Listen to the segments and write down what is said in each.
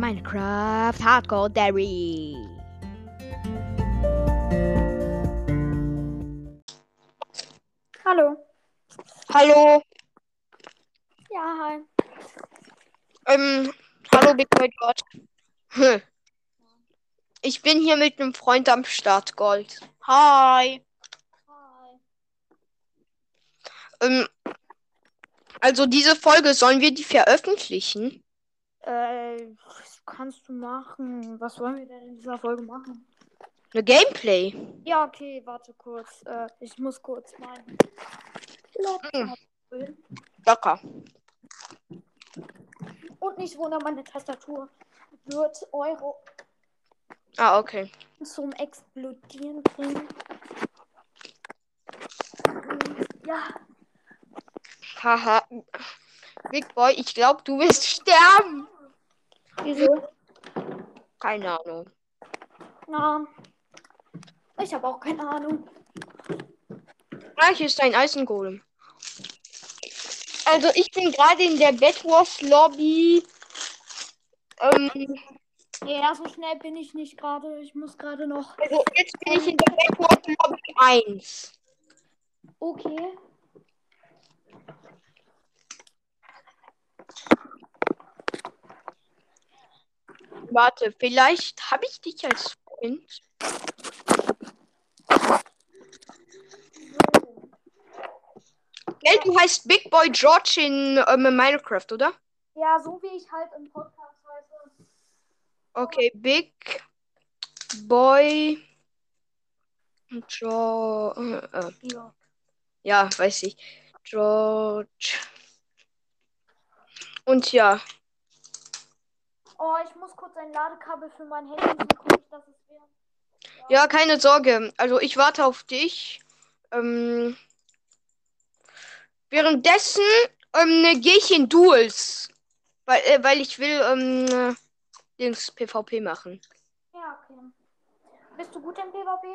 Minecraft Hardcore Dairy. Hallo. Hallo. Ja, hi. Ähm, hallo Big Boy George. Hm. Ich bin hier mit einem Freund am Start, Gold. Hi. Hi. Ähm, also diese Folge, sollen wir die veröffentlichen? Äh, was kannst du machen? Was wollen wir denn in dieser Folge machen? Eine Gameplay. Ja, okay, warte kurz. Äh, ich muss kurz meinen Laptop holen. Locker. Und nicht wundern, meine Tastatur wird Euro Ah, okay. zum Explodieren bringen. Ja, Haha. Big Boy, ich glaube, du wirst sterben. wieso? Keine Ahnung. Na, ich habe auch keine Ahnung. Ah, hier ist ein Eisengolem. Also ich bin gerade in der Bedwars Lobby. Ähm, Ja, so schnell bin ich nicht gerade. Ich muss gerade noch. also jetzt bin ich in der Bedwars Lobby 1. Okay. Warte, vielleicht habe ich dich als Freund. Gell, du heißt Big Boy George in ähm, Minecraft, oder? Ja, so wie ich halt im Podcast heiße. Okay, Big Boy George. Äh, Ja. ja, weiß ich. George. Und ja, Oh, ich muss kurz ein Ladekabel für mein Handy suchen, dass es wäre. ja, keine Sorge. Also ich warte auf dich. Ähm, währenddessen ähm, gehe ich in Duels. Weil, äh, weil ich will ähm, Dings PvP machen. Ja, okay. Bist du gut im PvP?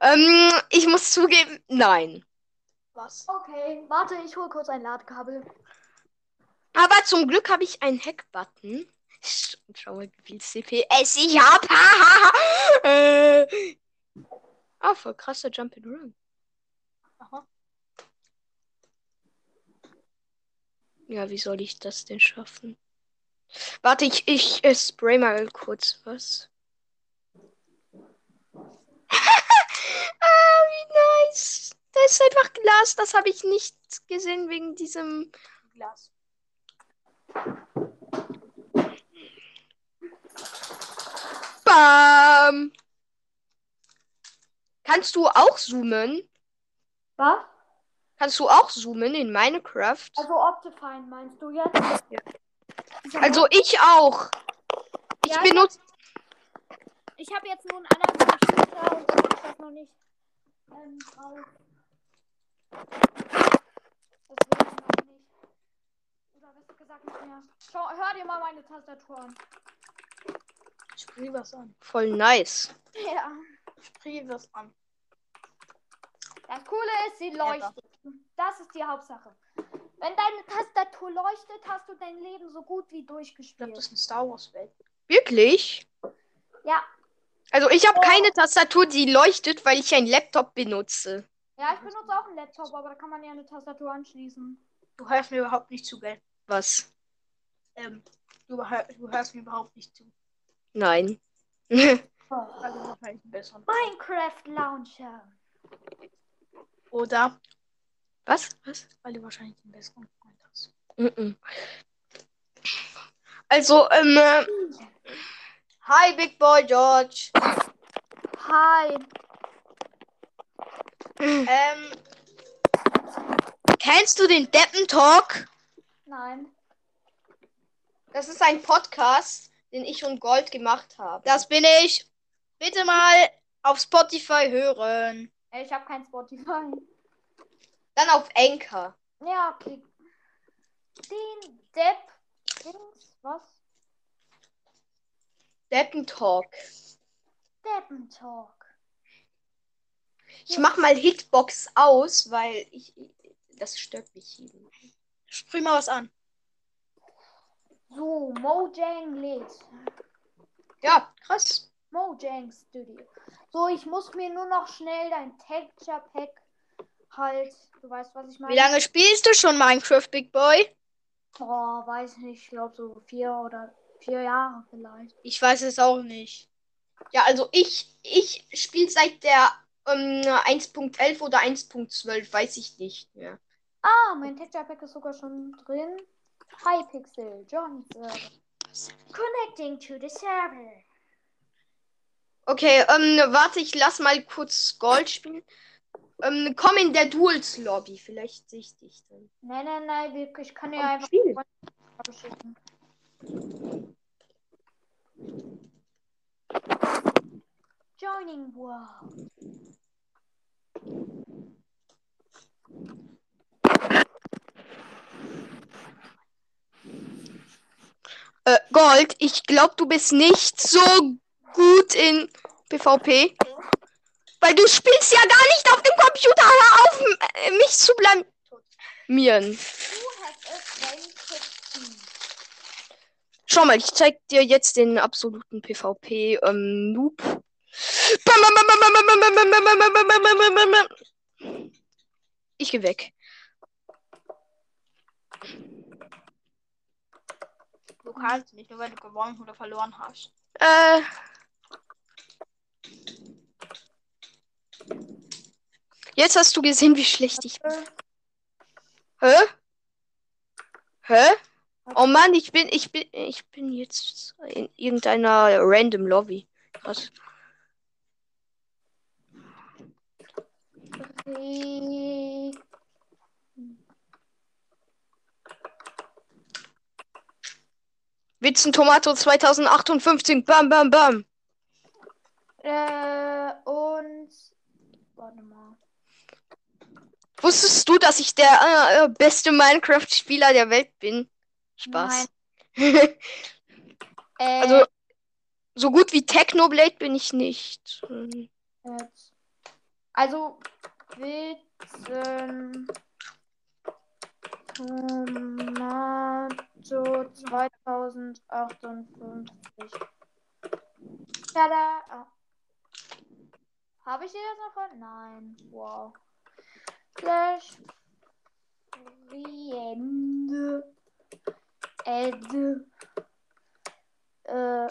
Ähm, ich muss zugeben, nein. Was? Okay, warte, ich hole kurz ein Ladekabel. Aber zum Glück habe ich einen Hack-Button. Sch- Schau mal, wie viel CPS ich habe. äh. Ah, voll krasser Jump and Run. Aha. Ja, wie soll ich das denn schaffen? Warte, ich, ich äh, spray mal kurz was. ah, wie nice. Da ist einfach Glas. Das habe ich nicht gesehen wegen diesem Glas. Bam. Kannst du auch zoomen? Was? Kannst du auch zoomen in Minecraft? Also Optifine meinst du jetzt? Ja. Ich Also ich auch. Ich Ja, ich benutze. Ich habe jetzt nur einen anderen Computer und dann ist das noch nicht ähm, drauf. Deswegen noch nicht. Oder besser gesagt nicht mehr. Schau, hör dir mal meine Tastatur an. Sprich was an. Voll nice. Ja. Sprich was an. Das Coole ist, sie leuchtet. Das ist die Hauptsache. Wenn deine Tastatur leuchtet, hast du dein Leben so gut wie Ich glaube, durchgespielt. das ist eine Star Wars Welt. Wirklich? Ja. Also ich habe Oh. keine Tastatur, die leuchtet, weil ich einen Laptop benutze. Ja, ich benutze auch einen Laptop, aber da kann man ja eine Tastatur anschließen. Du hörst mir überhaupt nicht zu, gell? Was? Ähm, du, hör, du hörst mir überhaupt nicht zu. Nein. Also wahrscheinlich einen besseren. Minecraft Launcher. Oder Was? Was? weil du wahrscheinlich einen besseren Freund hast. Mhm. Also, ähm, äh, hi Big Boy George. Hi. Ähm, kennst du den Deppen Talk? Nein. Das ist ein Podcast, den ich und Gold gemacht habe. Das bin ich. Bitte mal auf Spotify hören. Ich habe kein Spotify. Dann auf Anchor. Ja, okay. Den Depp. Dings, was? Deppen Talk. Deppentalk. Ich mach mal Hitbox aus, weil ich das stört mich. Sprich mal was an. So, Mojang lädt. Ja, krass. Mojang Studio. So, ich muss mir nur noch schnell dein Texture Pack halt. Du weißt, was ich meine? Wie lange spielst du schon Minecraft, Big Boy? Oh, weiß nicht. Ich glaube so vier oder vier Jahre vielleicht. Ich weiß es auch nicht. Ja, also ich, ich spiele seit der ähm, 1.11 oder 1.12, weiß ich nicht mehr. Ah, mein Texture Pack ist sogar schon drin. Hypixel, Server. Connecting to the server. Okay, ähm, warte, ich lass mal kurz Gold spielen. Ähm, komm in der Duels Lobby, vielleicht sehe ich dich dann. Nein, nein, nein, ich kann dir Komm, einfach spiel. Freunde schicken. Joining World. Äh, Gold, ich glaube, du bist nicht so gut in PvP. Weil du spielst ja gar nicht auf dem Computer. Hör auf, äh, mich zu blamieren. Schau mal, ich zeig dir jetzt den absoluten PvP ähm, Noob. Bam, bam, Du kannst nicht, nur weil du gewonnen oder verloren hast. Äh. Jetzt hast du gesehen, wie schlecht ich bin. Hä? Hä? Oh Mann, ich bin, ich bin, ich bin jetzt in irgendeiner random Lobby. Krass. Äh, Witzen Tomato 2058. Bam, bam, bam. Äh, und. Warte mal. Wusstest du, dass ich der äh, äh, beste Minecraft-Spieler der Welt bin? Spaß. Äh, also, so gut wie Technoblade bin ich nicht. Also, Witzen. Tomato 2058. Tada! Ah. Habe ich dir das noch? Nein. Wow. Slash. Friend. Add. Äh.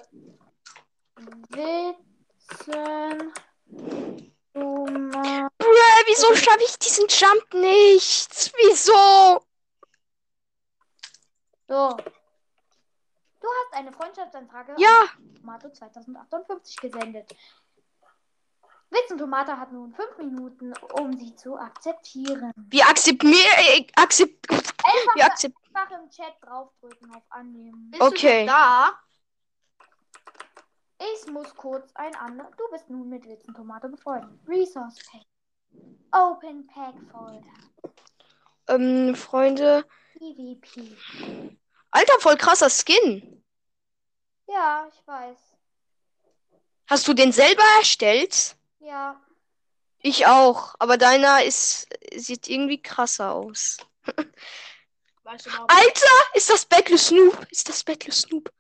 Witzen. Tomato. Bruh, wieso schaffe ich diesen Jump nicht? Wieso? So. Du hast eine Freundschaftsanfrage Ja, an Tomato 2058 gesendet. Witz und Tomate hat nun fünf Minuten, um sie zu akzeptieren. wir akzeptieren. Äh, akzept, Einfach, wir akzept, einfach im Chat draufdrücken auf Annehmen. Bist Okay. da? Ich muss kurz ein anderes. Du bist nun mit Witz und Tomate befreundet. Resource Pack. Open Pack Folder. ähm, Freunde. PvP. Alter, voll krasser Skin. Ja, ich weiß. Hast du den selber erstellt? Ja. Ich auch, aber deiner ist sieht irgendwie krasser aus. Weißt du noch? Alter, ist das Battle Snoop? Ist das Battle Snoop?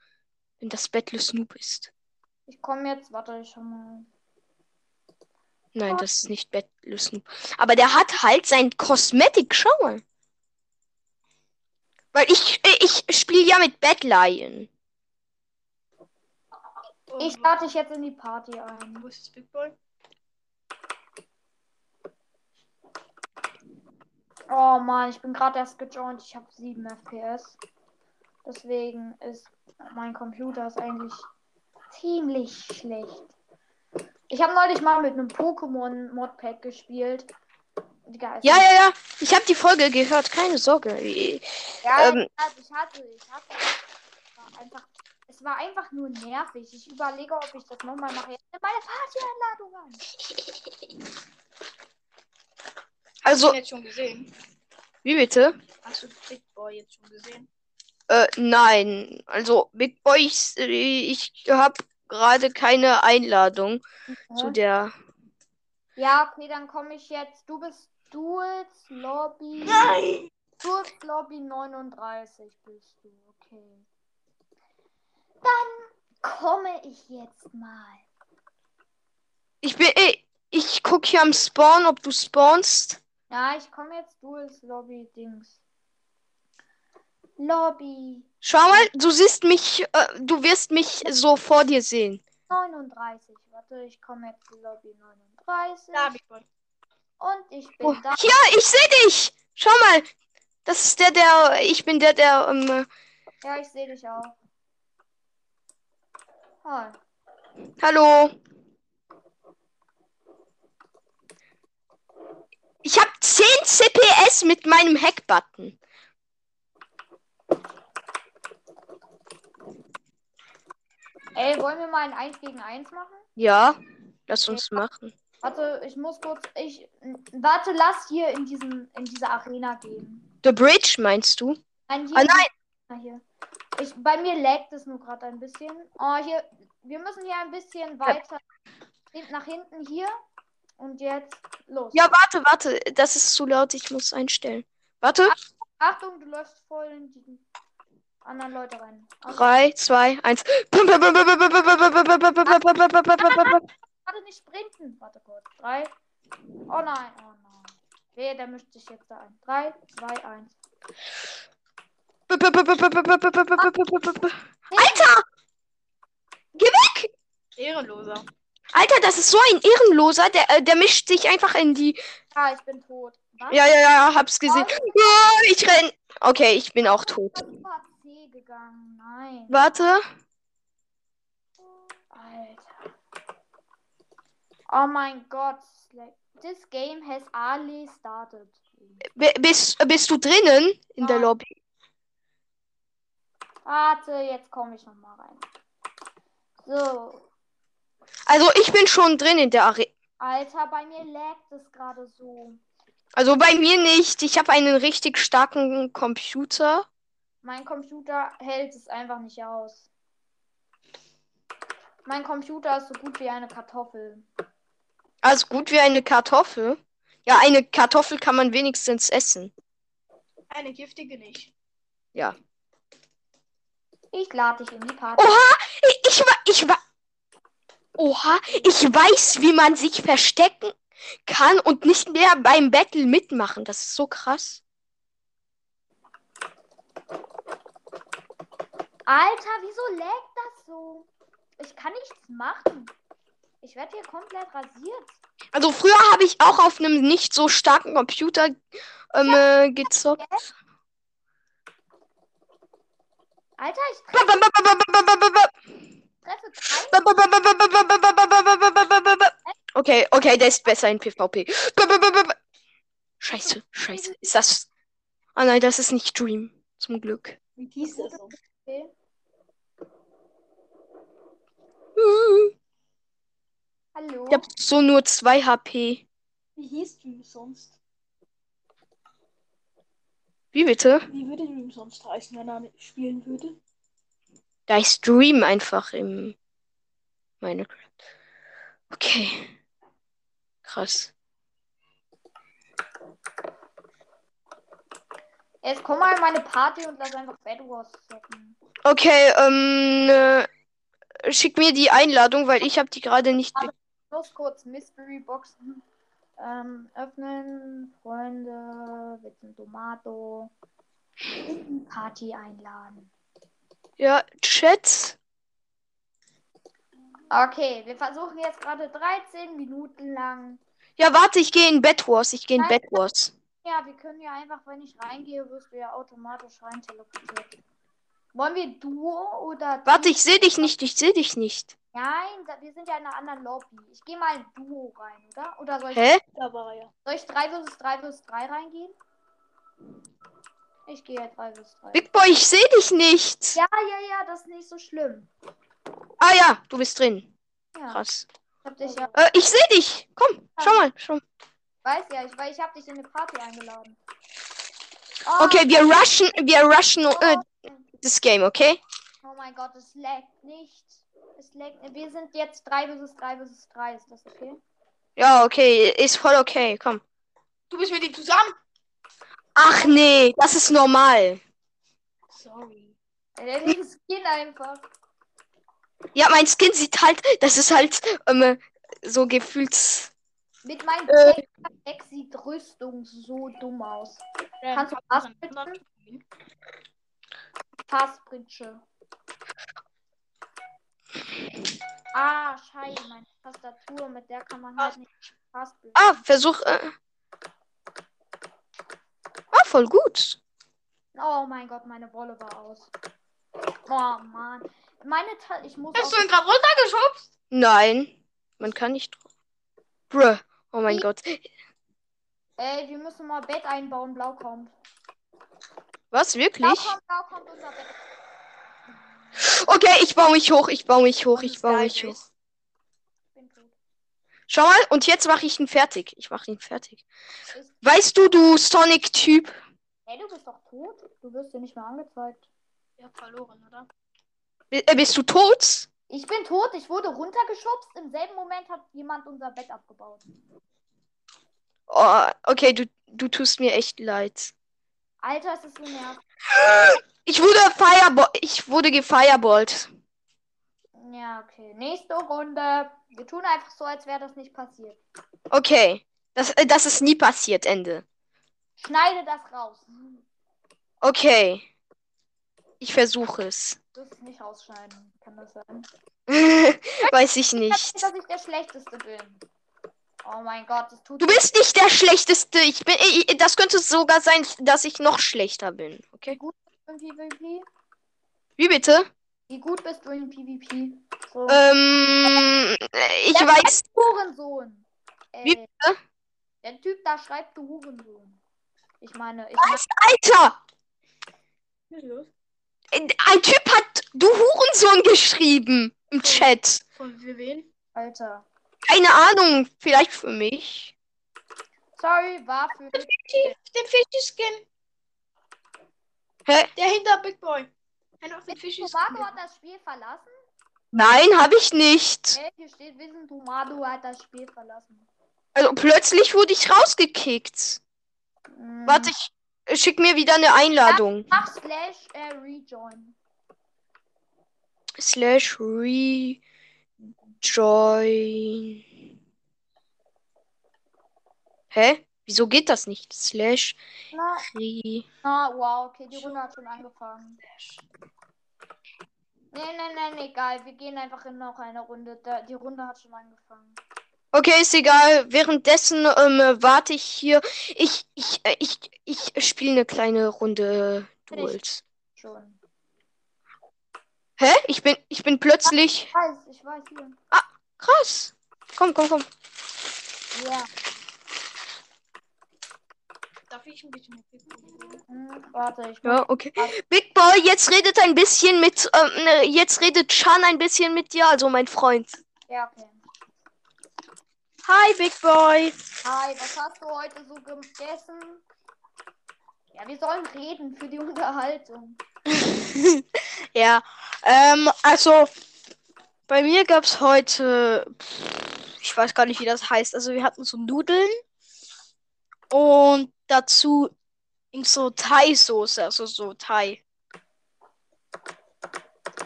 Wenn das Battle Snoop ist. Ich komme jetzt. Warte, ich schau mal. Nein, das ist nicht Battle Snoop. Aber der hat halt sein Cosmetic, schau mal. Weil ich ich spiele ja mit Bad Lion. Ich starte dich jetzt in die Party ein. Wo ist das Big Boy? Oh Mann, ich bin gerade erst gejoint. Ich habe 7 FPS. Deswegen ist mein Computer ist eigentlich ziemlich schlecht. Ich habe neulich mal mit einem Pokémon Modpack gespielt. Digga, Ja, ja, ja. Ich habe die Folge gehört, keine Sorge. ja ähm, ich hatte, ich hatte, ich hatte. Es war einfach, es war einfach nur nervig. Ich überlege, ob ich das nochmal mache. Jetzt nimm meine Party-Einladung an. Hast du Also, jetzt schon gesehen? wie bitte? Hast du Big Boy jetzt schon gesehen? Äh, nein. Also, Big Boy, ich, ich habe gerade keine Einladung zu Ja. der. Ja, okay, dann komme ich jetzt. Du bist Duels Lobby. Nein! Duels Lobby 39 bist du. Okay. komme ich jetzt mal. Ich bin. Ey, ich guck hier am Spawn, ob du spawnst. Ja, ich komme jetzt durch Lobby-Dings. Lobby Schau mal, du siehst mich, äh, du wirst mich so vor dir sehen. 39. Warte, ich komme jetzt in Lobby 39. Da hab ich wohl. Und ich bin Oh, da. hier, ich sehe dich. Schau mal, das ist der, der, ich bin der, der. Ähm, Ja, ich sehe dich auch. Hi. hallo. Ich habe 10 CPS mit meinem Hack-Button. Ey, wollen wir mal ein 1 gegen 1 machen? Ja, lass uns machen. Warte, ich muss kurz. Ich. Warte, lass hier in diesem in diese Arena gehen. The Bridge meinst du? Nein, hier. Ah, nein. Ah, Hier. Ich, bei mir laggt es nur gerade ein bisschen. Oh, hier. Wir müssen hier ein bisschen weiter hin- nach hinten hier. Und jetzt los. Ja, warte, warte, das ist zu laut, ich muss einstellen. Warte, Achtung, du läufst voll in die anderen Leute rein. Also, 3, 2, 1. Warte, nicht sprinten. Warte kurz. Drei. Oh nein, oh nein. Wehe, der mischt sich jetzt da ein. Drei, zwei, eins. Alter! Geh weg! Ehrenloser. Alter, das ist so ein Ehrenloser, der, äh, der mischt sich einfach in die. Ah, ich bin tot. Was? Ja, ja, ja, hab's gesehen. Ja, ich renn. Okay, ich bin auch tot. Ich bin über C gegangen. Nein. Warte. Alter. Oh mein Gott. This game has already started. B bist, bist du drinnen in der Nein. Lobby? Warte, jetzt komme ich noch mal rein. So. Also, ich bin schon drin in der Arena. Alter, bei mir laggt es gerade so. Also bei mir nicht. Ich habe einen richtig starken Computer. Mein Computer hält es einfach nicht aus. Mein Computer ist so gut wie eine Kartoffel. Also gut wie eine Kartoffel. Ja, eine Kartoffel kann man wenigstens essen. Eine giftige nicht. Ja. Ich lade dich in die Party. Oha! Ich, ich war. Ich war. Oha! Ich weiß, wie man sich verstecken kann und nicht mehr beim Battle mitmachen. Das ist so krass. Alter, wieso laggt das so? Ich kann nichts machen. Ich werde hier komplett rasiert. Also früher habe ich auch auf einem nicht so starken Computer ähm, äh, gezockt. Alter, ich treffe. Okay, okay, der ist besser in PvP. Scheiße, scheiße. Ist das. Ah nein, das ist nicht Dream. Zum Glück. Wie hieß das? Okay. Hallo? Ich hab so nur 2 HP. Wie hieß du sonst? Wie bitte? Wie würde du sonst heißen, wenn er spielen würde? Da ist Dream einfach im Minecraft. Okay. Krass. Jetzt komm mal in meine Party und lass einfach Bad Wars zocken. Okay, ähm, äh, schick mir die Einladung, weil ich habe die gerade nicht. be- Ich muss kurz Mystery Boxen ähm, öffnen. Freunde, Witzen Tomato. Party einladen. Ja, Chat. Okay, wir versuchen jetzt gerade 13 Minuten lang. Ja, warte, ich gehe in Bed Wars. Ich gehe in. Bed Wars. Ja, wir können ja einfach, wenn ich reingehe, wirst du ja automatisch rein teleportiert. Wollen wir Duo oder. Warte, ich sehe dich nicht. Ich sehe dich nicht. Nein, wir sind ja in einer anderen Lobby. Ich gehe mal in Duo rein, oder? Oder soll ich, Hä? Ja. soll ich 3 vs 3 vs 3 reingehen? Ich gehe ja 3 vs 3. Big Boy, ich sehe dich nicht. Ja, ja, ja, das ist nicht so schlimm. Ah ja, du bist drin. Ja, Krass. ich hab dich ja. Äh, ich sehe dich. Komm, schau mal. Schau. Weiß ja, ich, weil ich hab dich in eine Party eingeladen. Oh, Okay, wir rushen, wir rushen äh, das Game, okay? oh mein Gott, es laggt nicht. Es laggt. Wir sind jetzt 3 vs 3 vs 3, ist das okay? Ja, okay, ist voll okay. Komm. Du bist mit ihm zusammen? Ach nee, das ist normal. Sorry. Der den Skin einfach. Ja, mein Skin sieht halt, das ist halt ähm, so gefühlt. Mit meinem Äh. Deck sieht Rüstung so dumm aus. Kannst du hast was einen bitten? anderen Skin? Passbritsche. Ah, scheiße, meine Tastatur, mit der kann man halt nicht Passbritsche. Ah, Versuch. Äh... Ah, voll gut. Oh mein Gott, meine Wolle war aus. Oh Mann. Meine Ta ich muss Hast du ihn gerade runtergeschubst? Nein, man kann nicht. Bruh. Oh mein Wie? Gott. Ey, wir müssen mal Bett einbauen, blau kommt. Was, wirklich? kommt, blau kommt unser Bett. Okay, ich baue mich hoch, ich baue mich hoch, ich baue mich hoch. Ich bin tot. Schau mal, und jetzt mache ich ihn fertig. Ich mache ihn fertig. Weißt du, du Sonic-Typ? ey, du bist doch tot? Du wirst dir nicht mehr angezeigt. Ja, verloren, oder? Bi- äh, Bist du tot? Ich bin tot, ich wurde runtergeschubst. Im selben Moment hat jemand unser Bett abgebaut. Oh, okay, du, du tust mir echt leid. Alter, es ist so nervig. Ich wurde Fireball. Ich wurde gefireballt. Ja, okay. Nächste Runde. Wir tun einfach so, als wäre das nicht passiert. Okay. Das, äh, das ist nie passiert, Ende. Schneide das raus. Okay. Ich versuche es. Du es nicht rausschneiden. Kann das sein? Weiß ich Ich nicht. dass ich der Schlechteste bin. Oh mein Gott, das tut Du bist nicht der Schlechteste. Ich bin. Ich, das könnte sogar sein, dass ich noch schlechter bin. Wie Okay. gut bist du im PvP? Wie bitte? Wie gut bist du im PvP? So. Ähm, ich Der weiß. Hurensohn. Äh, Wie bitte? Der Typ da schreibt du Hurensohn. Ich meine, ich Was, Alter? Was ist los? Ein Typ hat du Hurensohn geschrieben im Chat. Von für wen? Alter. Keine Ahnung, vielleicht für mich. Sorry, war für dich. Den Fischskin. Hä? Der hinter Big Boy. Einfach den Fischskin. Tomato hat das Spiel verlassen? Nein, habe ich nicht. Äh, hier steht, Wissen Tomato hat das Spiel verlassen. Also plötzlich wurde ich rausgekickt. Mm. Warte, ich schick mir wieder eine Einladung. Mach slash äh, rejoin. Slash rejoin. Hä? Wieso geht das nicht? Slash Na, na, wow, okay, die Runde hat schon angefangen. Nee, nee, nee, nee, egal. Wir gehen einfach in noch eine Runde. Da, die Runde hat schon angefangen. Okay, ist egal. Währenddessen ähm, warte ich hier. Ich, ich, äh, ich, ich spiele eine kleine Runde Duels. Schon. Hä? Ich bin, ich bin plötzlich. Ich weiß, ich weiß hier. Krass. Komm, komm, komm. Ja. Darf ich ein bisschen mit Big Boy reden? Hm, warte, ich Ja, okay. Big Boy, jetzt redet ein bisschen mit, ähm, ne, jetzt redet Chan ein bisschen mit dir, also mein Freund. Ja, okay. Hi, Big Boy. Hi, was hast du heute so gegessen? Ja, wir sollen reden für die Unterhaltung. Ja, ähm, also bei mir gab's heute, pff, ich weiß gar nicht, wie das heißt. Also wir hatten so Nudeln und dazu so Thai-Soße, also so Thai.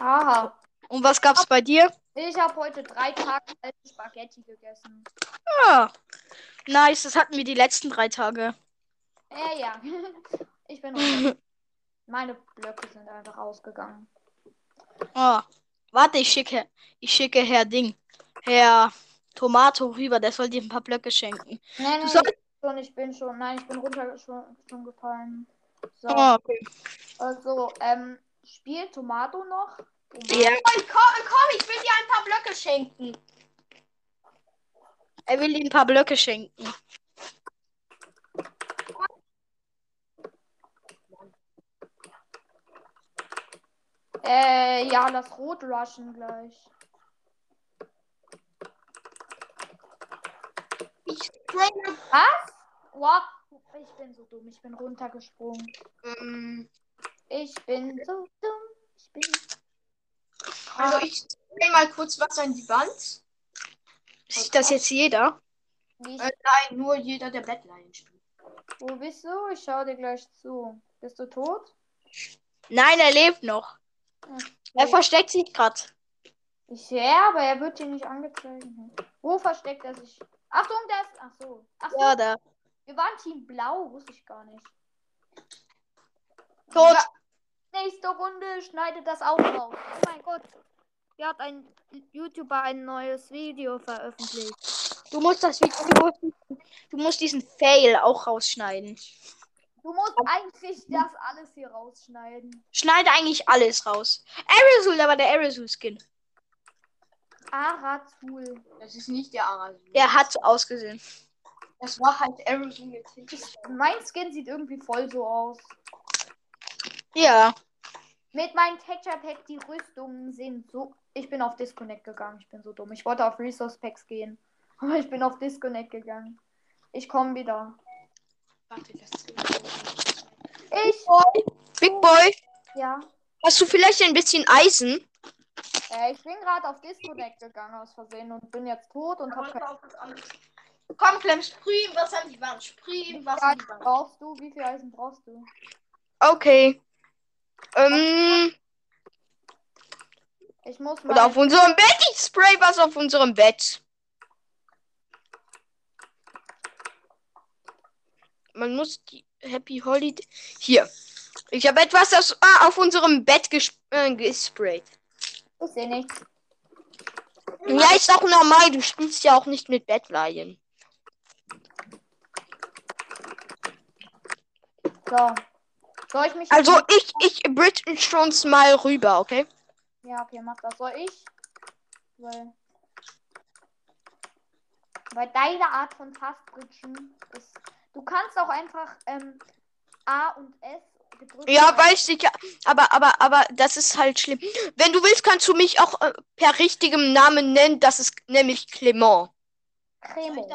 Aha. Und was gab's bei dir? Ich habe heute drei Tage alte Spaghetti gegessen. Ja, nice. Das hatten wir die letzten drei Tage. Äh, ja. Ich bin. Meine Blöcke sind einfach ausgegangen. Oh, warte, ich schicke, ich schicke Herr Ding, Herr Tomato rüber, der soll dir ein paar Blöcke schenken. Nein, nein, sollst- ich bin schon, ich bin schon, nein, ich bin runter schon, schon gefallen. So, Oh, okay. also, ähm, spielt Tomato noch? Tomato. Ja. Komm, komm, ich will dir ein paar Blöcke schenken. Er will ihm ein paar Blöcke schenken. Ja, das Rot rushen gleich. Ich springe. Was? Wow, ich bin so dumm, ich bin runtergesprungen. Ähm, Ich bin so dumm. Ich bin. also ich springe mal kurz was an die Wand. Sieht das jetzt jeder? Äh, nein, nur jeder, der Battline spielt. wo bist du? Ich schau dir gleich zu. Bist du tot? Nein, er lebt noch. Er versteckt sich gerade. Ich ja, aber er wird hier nicht angezeigt. Wo versteckt er sich? Achtung, der ist. Ach so. Ach so. Ja, da. Wir waren Team Blau, wusste ich gar nicht. Tot. Nächste Runde schneidet das auch raus. Oh mein Gott. Hier hat ein YouTuber ein neues Video veröffentlicht. Du musst das Video, du musst diesen Fail auch rausschneiden. Du musst eigentlich das alles hier rausschneiden. Schneide eigentlich alles raus. Aerosol, da war der Aerosol-Skin. Arazul. Das ist nicht der Arasul. Er hat so ausgesehen. Das war halt Aerosol mit. Mein Skin sieht irgendwie voll so aus. Ja. Mit meinem Texture Pack, die Rüstungen sind so. Ich bin auf Disconnect gegangen. Ich bin so dumm. Ich wollte auf Resource Packs gehen. Aber ich bin auf Disconnect gegangen. Ich komme wieder. Warte, das Ich. Big Boy, Ja. hast du vielleicht ein bisschen Eisen? Äh, ich bin gerade auf Disconnect gegangen aus Versehen und bin jetzt tot und hab kein. Komm, Clem, sprüh ihm was an die Wand. Sprüh ihm was an die Wand. brauchst du? Wie viel Eisen brauchst du? Okay. Ähm, Ich muss oder mal. auf unserem Bett. Ich spray was auf unserem Bett. Man muss die Happy Holiday. Hier. Ich habe etwas aus, ah, auf unserem Bett ges äh, gesprayt. Ich sehe nichts. Ja, ist auch normal. Du spielst ja auch nicht mit Bettleihen. So. Soll ich mich. Also ich, ich bridge schon mal rüber, okay? Ja, okay, mach das. Soll ich? Weil. Weil deine Art von Taskbridgen ist. Du kannst auch einfach ähm, A und S gedrückt Ja, halten. weiß ich ja. Aber, aber, aber das ist halt schlimm. Wenn du willst, kannst du mich auch äh, per richtigem Namen nennen. Das ist nämlich Clement. Cremo.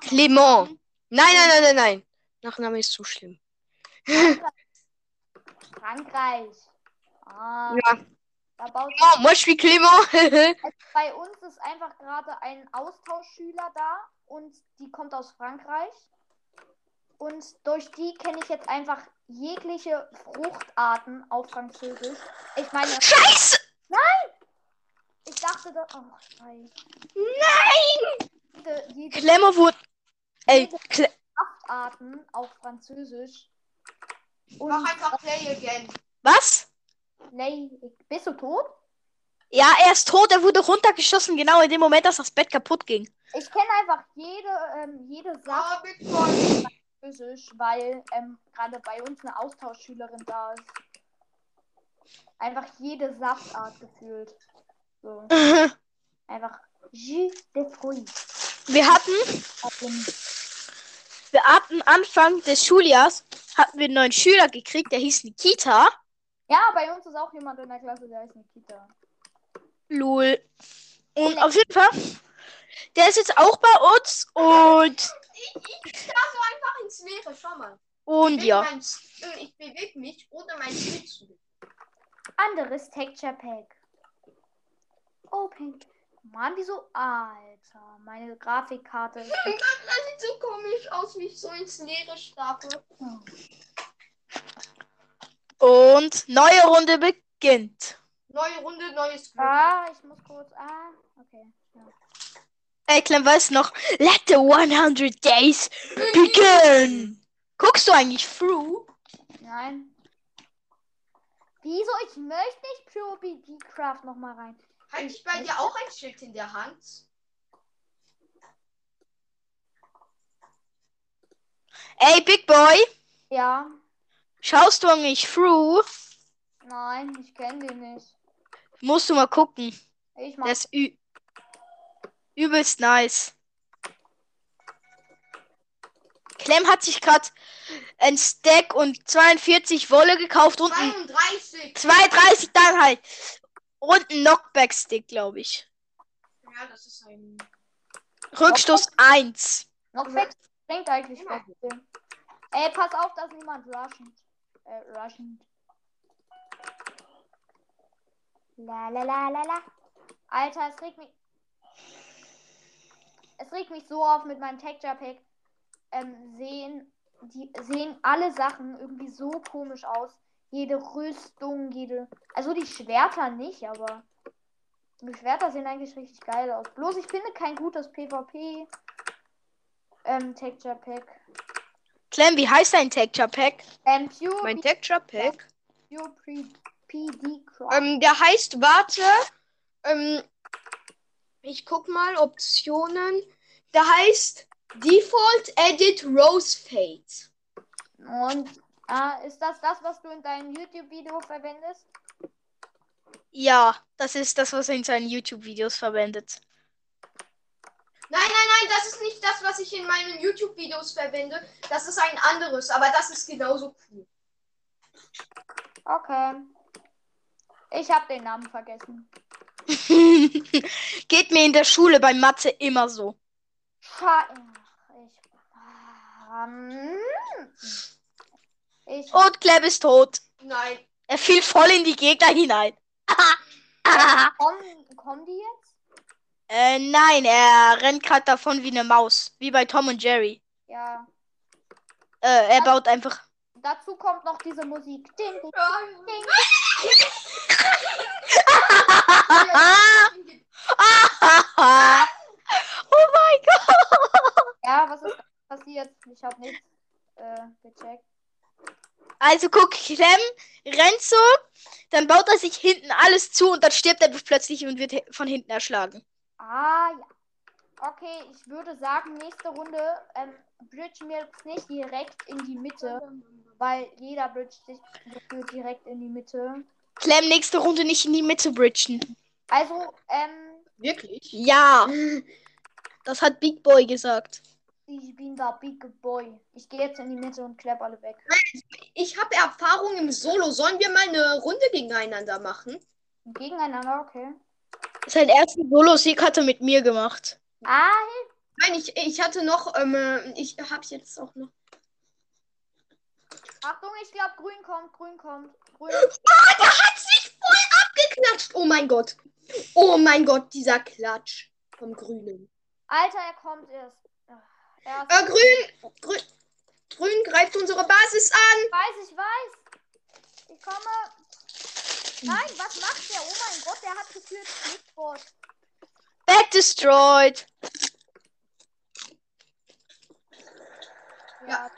Clement. Nein, nein, nein, nein, nein. Nachname ist zu schlimm. Frankreich. Ah, Ja. Oh, moi, je suis Clement. Bei uns ist einfach gerade ein Austauschschüler da und die kommt aus Frankreich. Und durch die kenne ich jetzt einfach jegliche Fruchtarten auf Französisch. Ich meine, Scheiße! ich dachte, dass. Oh, scheiße. Nein! Jede, jede Clement wurde. Ey, Cle Frachtarten auf Französisch. Und Mach einfach Play again. was? Lay, bist du tot? Ja, er ist tot, er wurde runtergeschossen, genau in dem Moment, dass das Bett kaputt ging. Ich kenne einfach jede, ähm, jede Sache Boy. Französisch, weil ähm, gerade bei uns eine Austauschschülerin da ist. Einfach jede Saftart gefühlt. So. Einfach Jus de Fruits. Wir hatten, wir hatten Anfang des Schuljahres, hatten wir einen neuen Schüler gekriegt, der hieß Nikita. Ja, bei uns ist auch jemand in der Klasse, der heißt Nikita. Lol. Und auf jeden Fall, der ist jetzt auch bei uns und, Ich, ich einfach ins Leere. Schau mal. und Beweg ja. mein- Ich bewege mich, ohne mein zu bewegen. Anderes Texture Pack. Open. Mann, wieso? Alter, meine Grafikkarte ist. Das sieht so komisch aus, wie ich so ins Leere starre. Und neue Runde beginnt. Neue Runde, neues Glück. Ah, ich muss kurz. Ah, okay. Ey, Clem, weißt du noch? Let the 100 days begin. Guckst du eigentlich through? Nein. Wieso? Ich möchte nicht Pure Craft nochmal rein. Hatte ich bei dir auch ein Schild in der Hand? Ey, Big Boy, Ja. schaust du eigentlich through? Nein, ich kenne den nicht. Musst du mal gucken. Ich mach. Der ist ü übelst nice. Clem hat sich gerade ein Stack und 42 Wolle gekauft und ein 32. 32 dann halt. Und ein Knockback-Stick, glaube ich. Ja, das ist ein. Rückstoß 1. Noch sechs bringt eigentlich was. Ey, pass auf, dass niemand rushen. Äh, rushen. La la la la la. Alter, es regt mich. Es regt mich so auf mit meinem Texture Pack. Ähm, sehen, die sehen alle Sachen irgendwie so komisch aus. Jede Rüstung, jede. Also die Schwerter nicht, aber Die Schwerter sehen eigentlich richtig geil aus. Bloß ich finde kein gutes PvP. Ähm, Texture Pack. Clem, wie heißt dein Texture Pack? Ähm, Pure, Mein Texture Pack. Pure PD. Ähm, der heißt, warte. Ähm, ich guck mal, Optionen. Der heißt Default Edit Rose Fade. Und ah, ist das das, was du in deinem YouTube-Video verwendest? Ja, das ist das, was er in seinen YouTube-Videos verwendet. Nein, nein, nein, das ist nicht das, was ich in meinen YouTube-Videos verwende. Das ist ein anderes, aber das ist genauso cool. Okay. Ich habe den Namen vergessen. Geht mir in der Schule bei Mathe immer so. Ich. Und Clem ist tot. Nein. Er fiel voll in die Gegner hinein. Kommen, kommen die jetzt? Äh, nein, er rennt gerade davon wie eine Maus. Wie bei Tom und Jerry. Ja. Äh, er baut einfach. Dazu kommt noch diese Musik. Ding, ding, ding. oh mein Gott. Ja, was ist passiert? Ich habe nichts äh, gecheckt. Also guck, Clem rennt so, dann baut er sich hinten alles zu und dann stirbt er plötzlich und wird von hinten erschlagen. Ah, ja. Okay, ich würde sagen, nächste Runde ähm, bridgen wir jetzt nicht direkt in die Mitte, weil jeder bridgt sich direkt in die Mitte. Clem, nächste Runde nicht in die Mitte bridgen. Also, ähm, Wirklich? Ja. Das hat Big Boy gesagt. ich bin der Big Boy. Ich gehe jetzt in die Mitte und klepp alle weg. Ich habe Erfahrung im Solo. Sollen wir mal eine Runde gegeneinander machen? Gegeneinander, okay. Sein ersten Solo-Sieg hat er mit mir gemacht. Ah, Nein, ich, ich hatte noch, ähm, äh, ich habe jetzt auch noch. Achtung, ich glaube, grün kommt, grün kommt. Grün. Ah, der hat sich voll abgeklatscht. Oh mein Gott. Oh mein Gott, dieser Klatsch vom Grünen. Alter, er kommt erst. Ach, erst. Äh, Grün, Grün, Grün greift unsere Basis an. Ich weiß, ich weiß. Ich komme. Nein, was macht der? Oh mein Gott, der hat gefühlt. Back destroyed. Ja.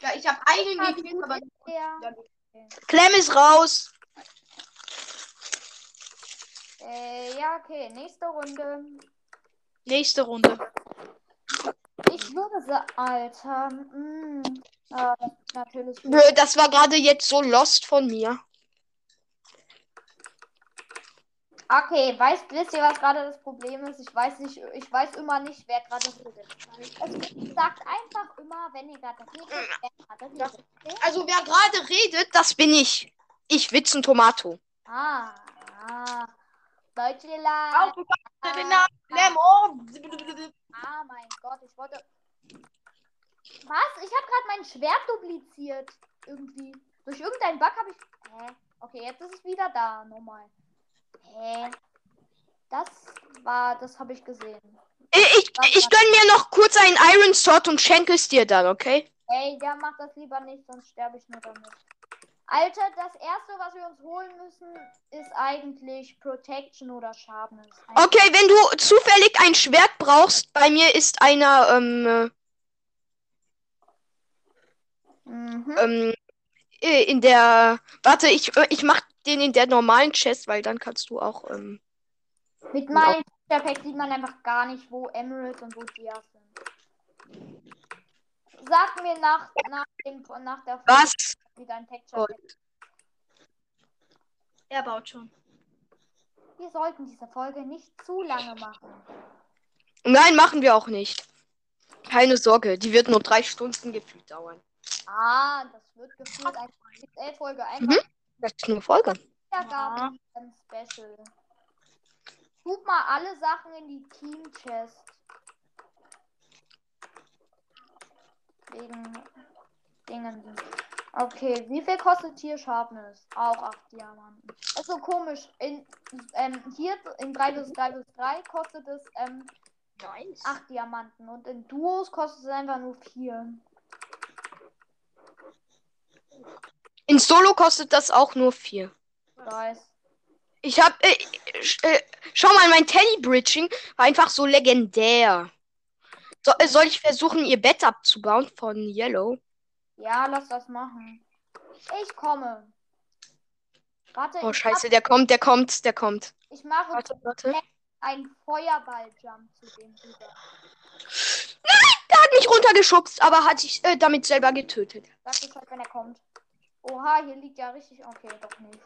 Ja, ich habe einen Ja, gekillt, aber ist der. Clem ist raus. Äh, ja, okay. Nächste Runde. Nächste Runde. Ich würde sagen, Alter. Mm, ah, das ist natürlich. Bro, das war gerade jetzt so lost von mir. Okay, weißt, wisst ihr, was gerade das Problem ist? Ich weiß nicht, ich weiß immer nicht, wer gerade redet. Es sagt einfach immer, wenn ihr gerade redet, wer gerade redet. Okay? Also wer gerade redet, das bin ich. Ich Witzen Tomato. Ah, ah. Deutschland. Den Namen Clem. Oh. Ah, mein Gott, ich wollte. Was? Ich habe gerade mein Schwert dupliziert. Irgendwie. Durch irgendeinen Bug habe ich. Hä? Okay, jetzt ist es wieder da. Nochmal. Hä? Das war. Das habe ich gesehen. Ich, ich, ich gönn mir noch kurz einen Iron Sword und schenke es dir dann, okay? Ey, der macht das lieber nicht, sonst sterbe ich nur damit. Alter, das erste, was wir uns holen müssen, ist eigentlich Protection oder Sharpness. Okay, wenn du zufällig ein Schwert brauchst, bei mir ist einer, ähm, Mhm. ähm, äh, in der, warte, ich, äh, ich mach den in der normalen Chest, weil dann kannst du auch, ähm, Mit meinem Perfekt sieht man einfach gar nicht, wo Emeralds und wo Dias sind. Sag mir nach, nach, dem, nach der was? wie dein Texture. Er baut schon. Wir sollten diese Folge nicht zu lange machen. Nein, machen wir auch nicht. Keine Sorge, die wird nur drei Stunden gefühlt dauern. Ah, das wird gefühlt eine XL-Folge. Einfach Mhm. Das ist eine Folge. Wiedergabe ein Special. Tut mal alle Sachen in die Team-Chest. Wegen Dingen. Okay, wie viel kostet hier Sharpness? Auch 8 Diamanten. Das ist so komisch. In, ähm, hier in 3 vs 3 vs 3 kostet es ähm, Nice. 8 Diamanten und in Duos kostet es einfach nur 4. In Solo kostet das auch nur vier. Weiß. Ich hab. Äh, äh, schau mal, mein Teddy-Bridging war einfach so legendär. So, äh, soll ich versuchen, ihr Bett abzubauen von Yellow? Ja, lass das machen. Ich komme. Warte, Oh, scheiße, der kommt, der kommt, der kommt. ich mache Warte, warte. einen Feuerball-Jump zu dem rüber. Der hat mich runtergeschubst, aber hat sich äh, damit selber getötet. Sag Bescheid, wenn er kommt. Oha, hier liegt ja richtig. Okay, doch nicht.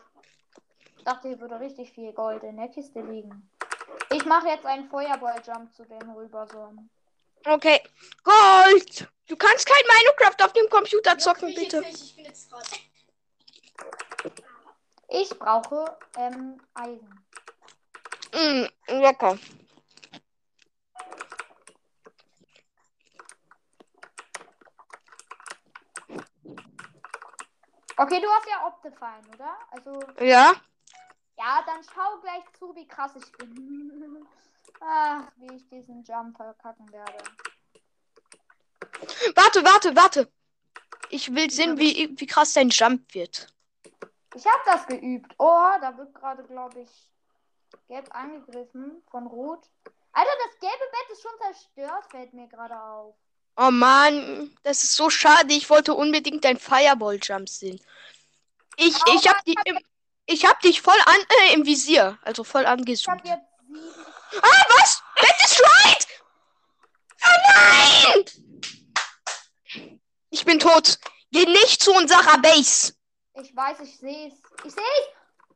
Ich dachte, hier würde richtig viel Gold in der Kiste liegen. Ich mache jetzt einen Feuerball-Jump zu dem rüber. So. Okay. Gold! Du kannst kein Minecraft auf dem Computer zocken, Ich jetzt bitte. ich bin jetzt gerade. Ich brauche ähm, Eisen. Mm, lecker. Okay, du hast ja Optifine, oder? Also, Ja? ja, dann schau gleich zu, wie krass ich bin. Ach, wie ich diesen Jump verkacken werde. Warte, warte, warte. Ich will sehen, wie, wie krass dein Jump wird. Ich habe das geübt. Oh, da wird gerade, glaube ich, gelb angegriffen von rot. Alter, das gelbe Bett ist schon zerstört, fällt mir gerade auf. Oh Mann, das ist so schade. Ich wollte unbedingt dein Fireball-Jump sehen. Ich, Aber ich hab dich im, ich hab dich voll an, äh, im Visier. Also voll Ich habe angezoomt. jetzt sieben. Ah, was? Bett ist right! Oh nein! Ich bin tot. Geh nicht zu unserer Base. Ich weiß, ich sehe es. Ich sehe es!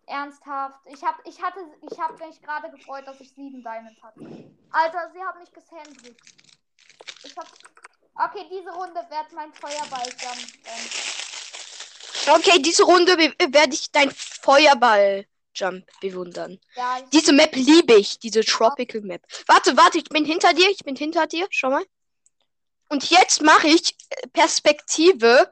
Ernsthaft. Ich hab, ich hatte, ich habe mich gerade gefreut, dass ich sieben Diamonds hatte. Alter, sie hat mich gesandwiched. Ich hab. Okay, diese Runde wird mein Feuerball-Jump. Ähm, Okay, diese Runde werde ich dein Feuerball-Jump bewundern. ja, Diese Map liebe ich, diese Tropical Map. Warte, warte, ich bin hinter dir, ich bin hinter dir, schau mal. Und jetzt mache ich äh, Perspektive,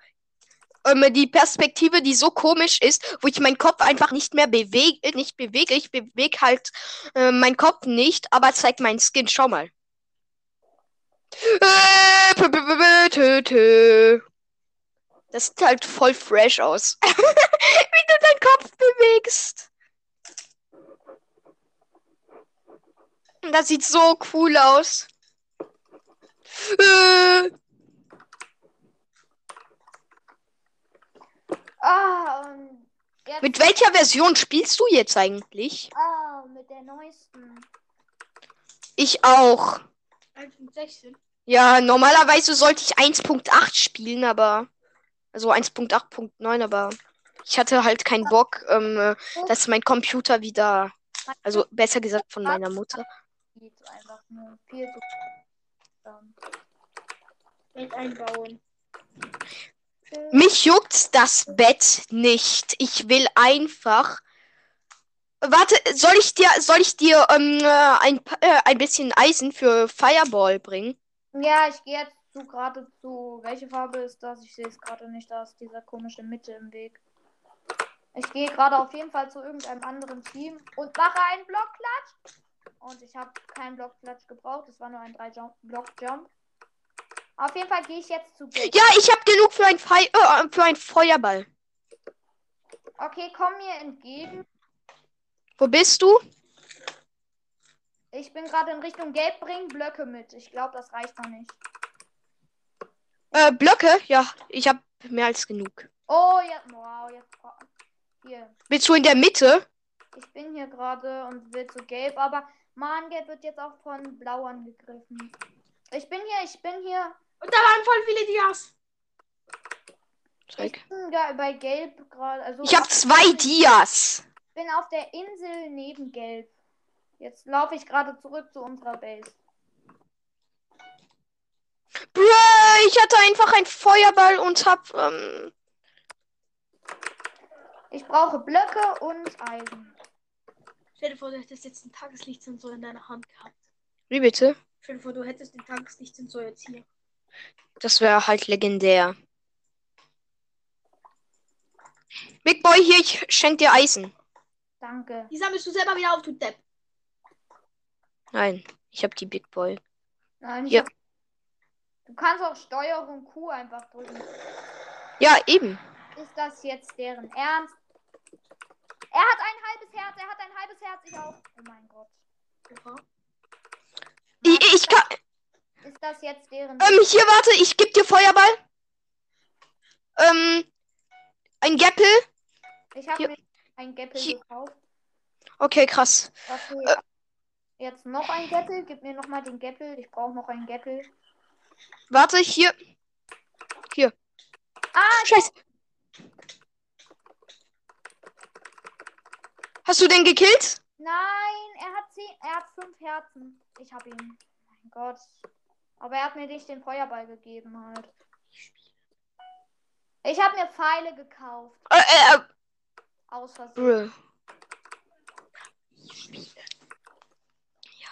ähm, die Perspektive, die so komisch ist, wo ich meinen Kopf einfach nicht mehr bewege, nicht bewege. Ich bewege halt äh, meinen Kopf nicht, aber zeig meinen Skin, schau mal. Das sieht halt voll fresh aus. Wie du deinen Kopf bewegst. Das sieht so cool aus. Äh, ah, mit welcher Version spielst du jetzt eigentlich? Ah, mit der neuesten. Ich auch. 1.16. Ja, normalerweise sollte ich 1.8 spielen, aber. Also 1.8.9, aber ich hatte halt keinen Bock, ähm, äh, dass mein Computer wieder. Also besser gesagt von meiner Mutter. Zu. Ähm, Bett einbauen. Mich juckt das Bett nicht. Ich will einfach. Warte, soll ich dir, soll ich dir ähm, äh, ein, äh, ein bisschen Eisen für Fireball bringen? Ja, ich gehe jetzt zu gerade zu. Welche Farbe ist das? Ich sehe es gerade nicht. Da ist dieser komische Mitte im Weg. Ich gehe gerade auf jeden Fall zu irgendeinem anderen Team und mache einen Blockklatsch. Und ich habe keinen Blockklatsch gebraucht. Es war nur ein 3-Block-Jump. Auf jeden Fall gehe ich jetzt zu Gate. Ja, ich habe genug für ein, Fi äh, für ein Feuerball. Okay, komm mir entgegen. Wo bist du? Ich bin gerade in Richtung Gelb. Bring Blöcke mit. Ich glaube, das reicht noch nicht. Äh, Blöcke? Ja, ich habe mehr als genug. Oh, ja. Wow, jetzt. Hier. Bist du in der Mitte? Ich bin hier gerade und will zu gelb, aber Mann, gelb wird jetzt auch von blau angegriffen. Ich bin hier, ich bin hier. Und da waren voll viele Dias. Zeig. Ich bin da bei gelb gerade. Also Ich habe zwei Dias. Ich bin auf der Insel neben gelb. Jetzt laufe ich gerade zurück zu unserer Base. Bruh, ich hatte einfach ein Feuerball und hab. Ähm, Ich brauche Blöcke und Eisen. Stell dir vor, du hättest jetzt einen Tageslichtsensor in deiner Hand gehabt. wie bitte? Stell dir vor, du hättest den Tageslichtsensor jetzt hier. Das wäre halt legendär. Big Boy, hier, ich schenk dir Eisen. Danke. Die sammelst du selber wieder auf, du Depp. Nein, ich hab die Big Boy. Nein, ich Ja. hab... Du kannst auch Steuerung Q einfach drücken. Ja, eben. Ist das jetzt deren Ernst? Er hat ein halbes Herz, er hat ein halbes Herz, ich auch. Oh mein Gott. Oha. Ich, ich kann. Ist das jetzt deren. Ähm, hier, warte, ich geb dir Feuerball. Ähm, ein Gappel. ich habe ein Gäppel hier- gekauft. Okay, krass. Okay. Äh. Jetzt noch ein Gäppel. Gib mir noch mal den Gäppel. Ich brauche noch ein Gäppel. Warte, hier. Ah, Scheiße. Hast du den gekillt? nein, er hat zehn, er hat fünf Herzen. Ich habe ihn. Mein Gott. Aber er hat mir nicht den Feuerball gegeben halt. Ich habe mir Pfeile gekauft. Äh, äh, Aus Versehen. Bruh. Ja.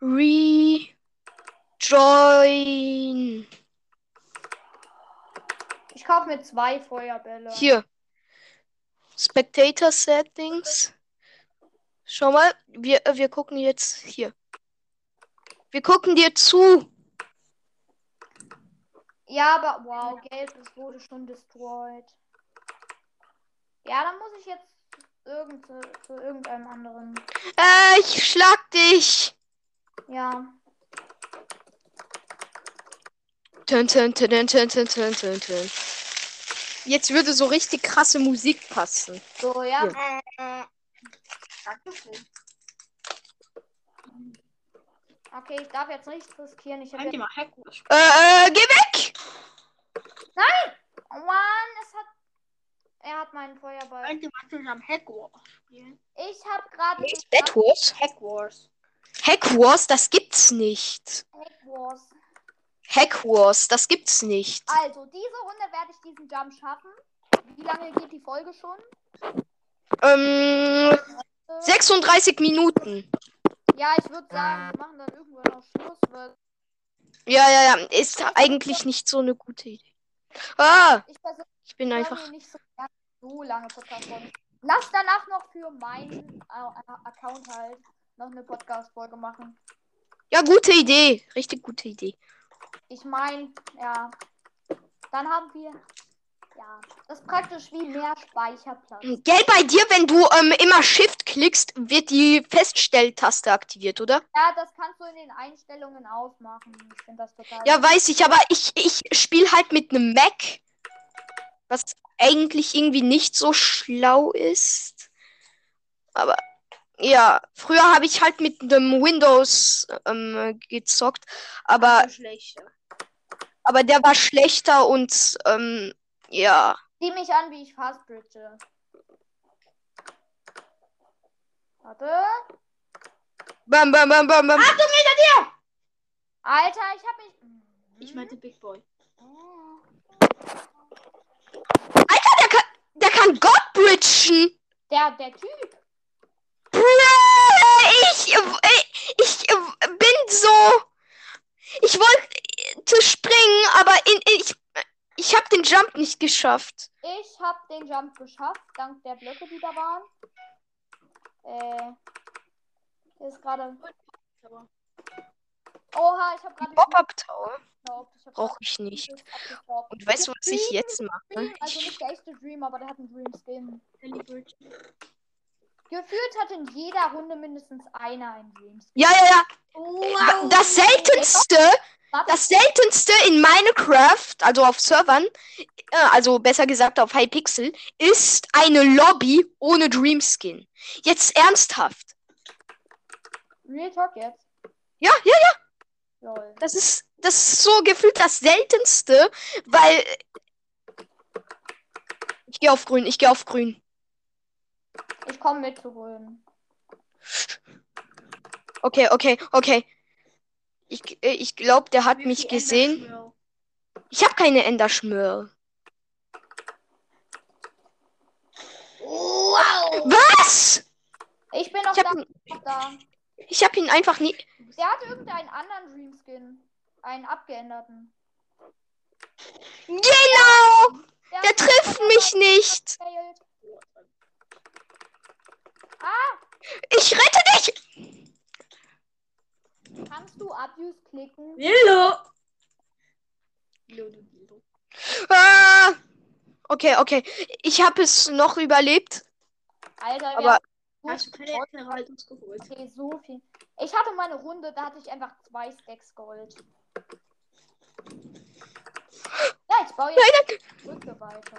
Rejoin. Ich kaufe mir zwei Feuerbälle. Hier. Spectator Settings. Schau mal, wir, äh, wir gucken jetzt hier. Wir gucken dir zu. Ja, aber wow, gelb, es wurde schon destroyed. Ja, dann muss ich jetzt irgend, zu irgendeinem anderen. Äh, ich schlag dich. Ja. Tön, tön, tön, tön, tön, tön, tön, tön, tön. Jetzt würde so richtig krasse Musik passen. So, ja. Dankeschön. Okay, ich darf jetzt nichts riskieren. Ich mal spielen? Äh, äh, geh weg! Oh Mann, es hat... Er hat meinen Feuerball. Könnt ihr mal zusammen Hackwars spielen? Ich habe gerade... Bad Wars? Hackwars. Hack Wars, das gibt's nicht. Hack Wars. Hack Wars, das gibt's nicht. Also, diese Runde werde ich diesen Jump schaffen. Wie lange geht die Folge schon? Ähm, Äh, 36 Minuten. Ja, ich würde sagen, wir machen dann irgendwann auch Schluss, weil Ja, ja, ja. Ist eigentlich nicht so eine gute Idee. Ah, ich ich bin einfach. nicht so, so lange Podcast-Folgen. Lass danach noch für meinen äh, Account halt noch eine Podcast-Folge machen. Ja, gute Idee. Richtig gute Idee. Ich meine, ja. Dann haben wir. Ja. Das ist praktisch wie mehr Speicherplatz. Gell, bei dir, wenn du ähm, immer Shift klickst, wird die Feststelltaste aktiviert, oder? Ja, das kannst du in den Einstellungen ausmachen. Ich finde das total. Ja, weiß ich, aber ich, ich spiele halt mit einem Mac. Was eigentlich irgendwie nicht so schlau ist. Aber ja, früher habe ich halt mit dem Windows ähm, gezockt, aber, schlechter. aber der war schlechter und ähm, ja. Sieh mich an, wie ich fast bridge. Warte. Bam, bam, bam, bam, bam. Alter, ich hab mich. Ich meinte Big Boy. Der kann, der kann God bridgen. Der, der Typ. Ich, ich bin so. Ich wollte springen, aber in, ich, ich habe den Jump nicht geschafft. Ich hab den Jump geschafft, dank der Blöcke, die da waren. Äh. Der ist gerade. Oha, ich hab gerade. Pop-Up Tower brauche ich nicht. Und weißt du, was ich jetzt mache? Also Ich, nicht der echte Dream, aber der hat einen Dream Skin. Celebrity. Gefühlt hat in jeder Runde mindestens einer Dream Skin. ja, ja, ja. Das seltenste, das seltenste in Minecraft, also auf Servern, äh, also besser gesagt auf Hypixel, ist eine Lobby ohne Dream Skin. Jetzt ernsthaft. Real Talk jetzt. Ja, ja, ja. Lol. Das ist, das ist so gefühlt das seltenste, weil. Ich gehe auf grün, ich gehe auf grün. Ich komme mit zu grün. Okay, okay, okay. Ich, äh, ich glaube, der hat Wie mich gesehen. Ich habe keine Enderschmör. Was? Ich bin noch Ich da. habe Noch da. ich hab ihn einfach nie. Der hat irgendeinen anderen Dream Skin. Einen abgeänderten. Genau! Der, Der trifft mich nicht! Failed. Ah, Ich rette dich! kannst du Abuse klicken? Lilo! Lilo, du Lilo. Ah! Okay, okay. Ich habe es noch überlebt. Alter, Aber- Hast du keine. Erhaltungs geholt? Okay, so viel. Ich hatte meine Runde, da hatte ich einfach zwei Stacks Gold. Ja, ich baue jetzt Brücke weiter.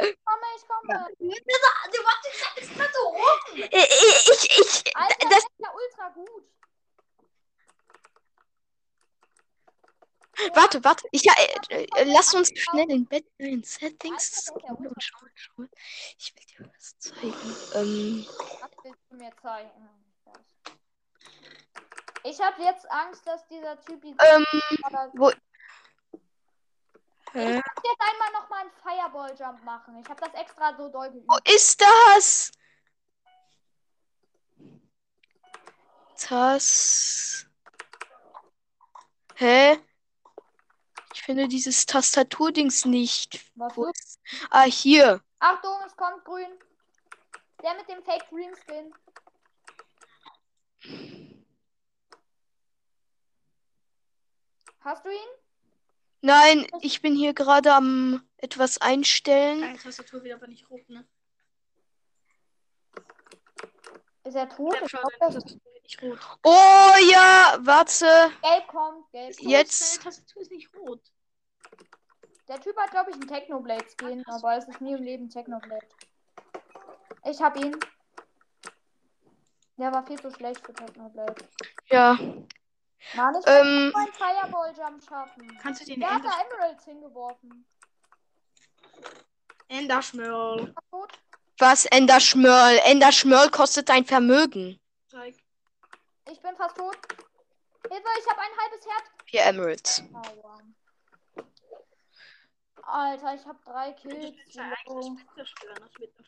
Komme, ich komme. Du warst jetzt gerade so hoch. Ich, ich, ich, Alter, das, das ist ja ultra gut. warte, warte. Ich, ja, äh, äh, lass uns schnell in Bett in Settings. Und schauen. Ich will dir was zeigen. Ähm, Was willst du mir zeigen? Ich habe jetzt Angst, dass dieser Typ die ähm, wo. Ich muss jetzt einmal noch mal einen Fireball Jump machen. Ich habe das extra so doll geübt. Wo ist das? Das. Hä? Ich finde dieses Tastaturdings nicht. Was Wo ist- Ah, hier. Achtung, es kommt grün. Der mit dem Fake Green Skin. Hast du ihn? Nein, ich bin hier gerade am etwas einstellen. Deine Tastatur wird aber nicht rot, ne? Ist er tot? Ja, Ich glaub, das nicht rot. Oh ja, warte. gelb kommt, gelb kommt. Jetzt. Deine Tastatur ist nicht rot. Der Typ hat, glaube ich, einen Technoblade Skin, aber es ist nie im Leben Technoblade. Ich hab ihn. Der war viel zu schlecht für Technoblade. Ja. Mann, ich Ähm, will einen Fireball Jump schaffen. Kannst du den Der hat Ender da Emeralds hingeworfen. Enderschmörl was? Enderschmörl. Enderschmörl kostet ein Vermögen. zeig? Ich bin fast tot. Hilfe, ich habe ein halbes Herz. Vier Emeralds. Aua. Alter, ich habe drei Kills.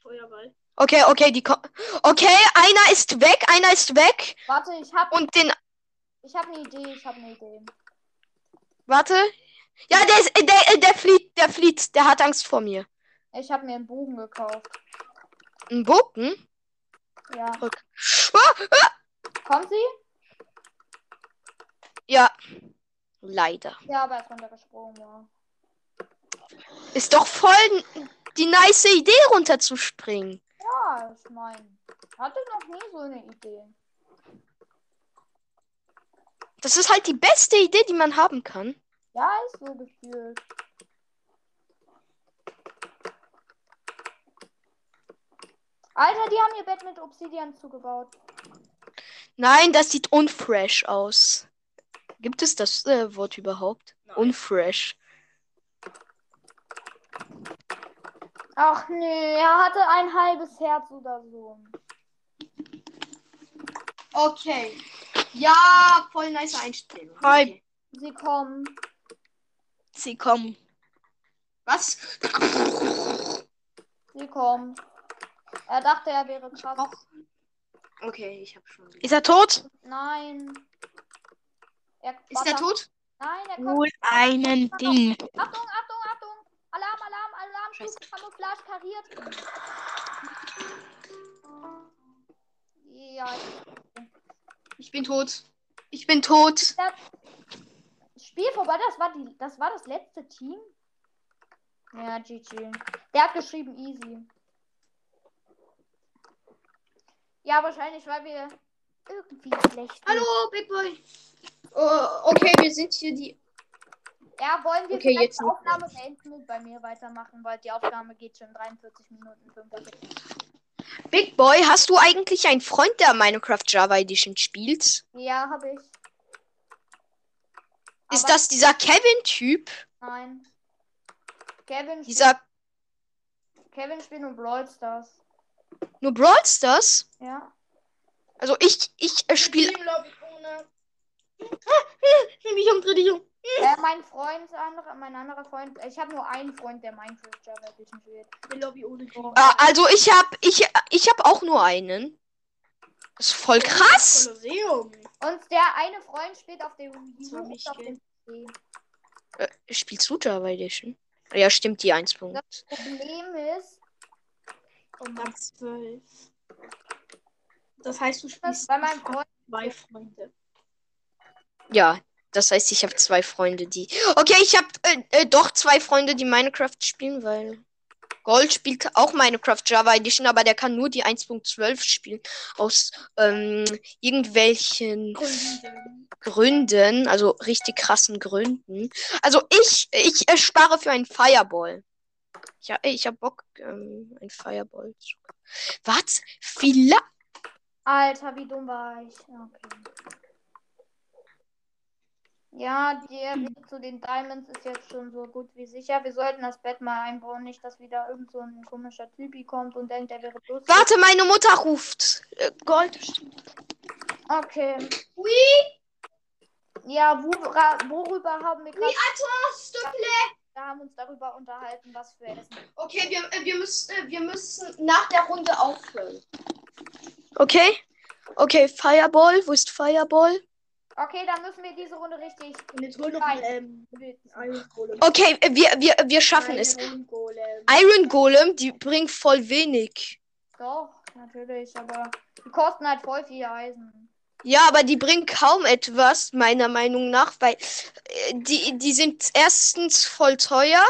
Feuerball. Okay, okay, die ko Okay, einer ist weg, einer ist weg. Warte, ich habe Und den. Ich hab eine Idee, ich habe eine Idee. Warte. Ja, der, ist, der, der flieht, der flieht. Der hat Angst vor mir. Ich habe mir einen Bogen gekauft. Ein Bogen? Ja. Ah, ah, Kommt sie? ja. Leider. Ja, aber er ist runtergesprungen, ja. Ist doch voll die nice Idee, runterzuspringen. Ja, ich meine, hatte noch nie so eine Idee. Das ist halt die beste Idee, die man haben kann. Ja, ist so gefühlt. Alter, die haben ihr Bett mit Obsidian zugebaut. Nein, das sieht unfresh aus. Gibt es das äh, Wort überhaupt? Unfresh. Ach nee, er hatte ein halbes Herz oder so. Okay. Ja, voll nice Einstellung. Hi. Okay. Sie kommen. Sie kommen. Was? Sie kommen. Er dachte, er wäre krass. Okay, ich hab schon. Ist er tot? Nein. Er, Ist warte. tot? Nein, er kommt. Wohl einen Ding. Achtung, Achtung, Achtung. Alarm, Alarm, Alarm. Stufe Camouflage kariert. Ja, Ich bin tot. Ich bin tot. Spiel vorbei, das war die, das war das letzte Team. Ja, GG. Der hat geschrieben easy. Ja, wahrscheinlich, weil wir irgendwie schlecht. Hallo, Big Boy. Oh, okay, wir sind hier die. Ja, wollen wir Okay, jetzt die. Aufnahme beenden und bei mir weitermachen, weil die Aufnahme geht schon 43 Minuten 45. Big Boy, hast du eigentlich einen Freund, der Minecraft Java Edition spielt? Ja, habe ich. Ist Aber das dieser Kevin-Typ? Nein. Kevin, Dieser Kevin spielt nur Brawl Stars. nur Brawl Stars? Ja. Also ich, ich äh, spiele. Teamlobby ohne. Dreh mich um, dreh dich um. Äh, mein Freund, andere, mein anderer Freund, ich habe nur einen Freund, der Minecraft Java Edition spielt. Die Lobby ohne Team. Ah, also ich hab, ich, ich hab auch nur einen. Das ist voll krass. Kolosseum. Und der eine Freund spielt auf dem Wii war nicht auf gay. dem PC. Äh, spielst du Java Edition? Ja, stimmt, die 1. Punkt. Das Problem ist, Und dann zwölf. Das heißt, du spielst bei meinem Freund, zwei Freunde. Ja, das heißt, ich habe zwei Freunde, die. Okay, ich habe äh, äh, doch zwei Freunde, die Minecraft spielen, weil. Gold spielt auch Minecraft Java Edition, aber der kann nur die 1.12 spielen. Aus ähm, irgendwelchen Gründen, also richtig krassen Gründen. Also ich, ich äh, spare für einen Fireball. Ja, ich hab Bock, ähm, ein Fireball zu. Was? Vielleicht. Alter, wie dumm war ich. Okay. Ja, der Weg zu den Diamonds ist jetzt schon so gut wie sicher. Wir sollten das Bett mal einbauen, nicht, dass wieder irgend so ein komischer Typi kommt und denkt, er wäre lustig. Warte, meine Mutter ruft. Äh, Gold. Okay. Oui, Ja, wora, worüber haben wir oui, gerade? attends, s'il te plaît. Wir haben uns darüber unterhalten, was wir essen. Okay, wir, äh, wir, müssen, äh, wir müssen nach der Runde aufhören. Okay. Okay, Fireball. Wo ist Fireball? Okay, dann müssen wir diese Runde richtig. Und jetzt hol Nein. ähm, Iron Golem. Okay, äh, wir, wir, wir schaffen es. Iron Golem. Iron Golem, die bringt voll wenig. Doch, natürlich, aber die kosten halt voll viel Eisen. Ja, aber die bringen kaum etwas, meiner Meinung nach, weil äh, die, die sind erstens voll teuer